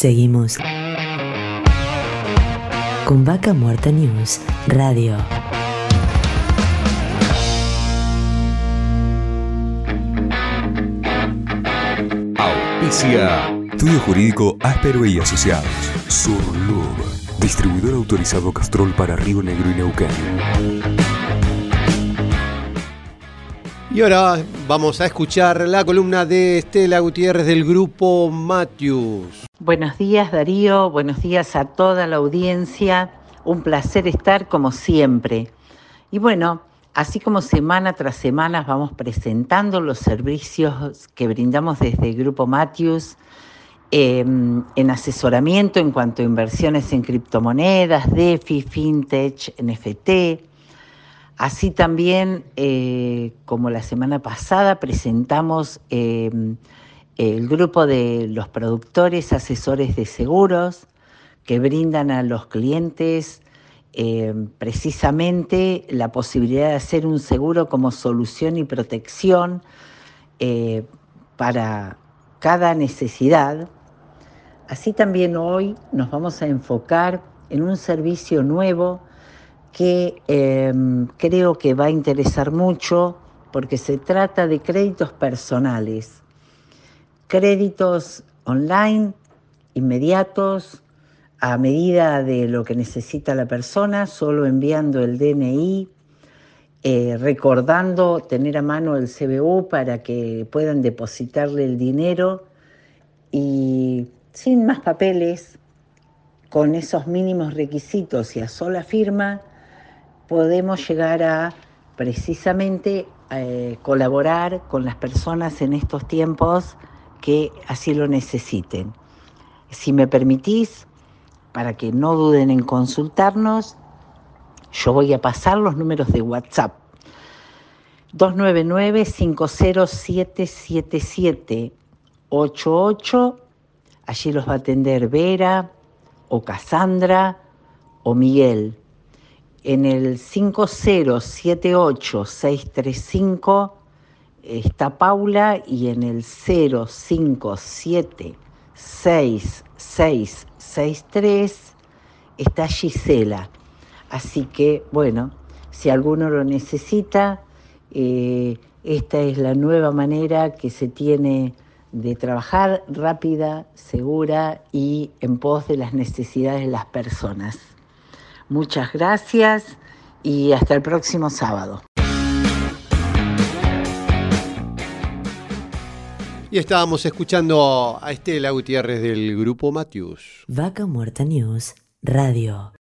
Seguimos con Vaca Muerta News Radio. Auspicia. Estudio Jurídico Áspero y Asociados. Surlub. Distribuidor autorizado Castrol para Río Negro y Neuquén. Y ahora vamos a escuchar la columna de Estela Gutiérrez del grupo Matthews. Buenos días Darío, buenos días a toda la audiencia. Un placer estar como siempre. Y bueno, así como semana tras semana vamos presentando los servicios que brindamos desde el grupo Matthews em, en asesoramiento en cuanto a inversiones en criptomonedas, DeFi, FinTech, NFT Así también, eh, como la semana pasada, presentamos eh, el grupo de los productores asesores de seguros que brindan a los clientes eh, precisamente la posibilidad de hacer un seguro como solución y protección para cada necesidad. Así también hoy nos vamos a enfocar en un servicio nuevo que em, creo que va a interesar mucho porque se trata de créditos personales, créditos online, inmediatos, a medida de lo que necesita la persona, solo enviando el DNI, eh, recordando tener a mano el CBU para que puedan depositarle el dinero y sin más papeles, con esos mínimos requisitos y a sola firma, podemos llegar a precisamente eh, colaborar con las personas en estos tiempos que así lo necesiten. Si me permitís, para que no duden en consultarnos, yo voy a pasar los números de WhatsApp. 299-5077788. Allí los va a atender Vera o Cassandra o Miguel en el 5078635 está Paula y en el 05766663 está Gisela. Así que, bueno, si alguno lo necesita, eh, esta es la nueva manera que se tiene de trabajar rápida, segura y en pos de las necesidades de las personas. Muchas gracias y hasta el próximo sábado. Y estábamos escuchando a Estela Gutiérrez del grupo Matius. Vaca Muerta News Radio.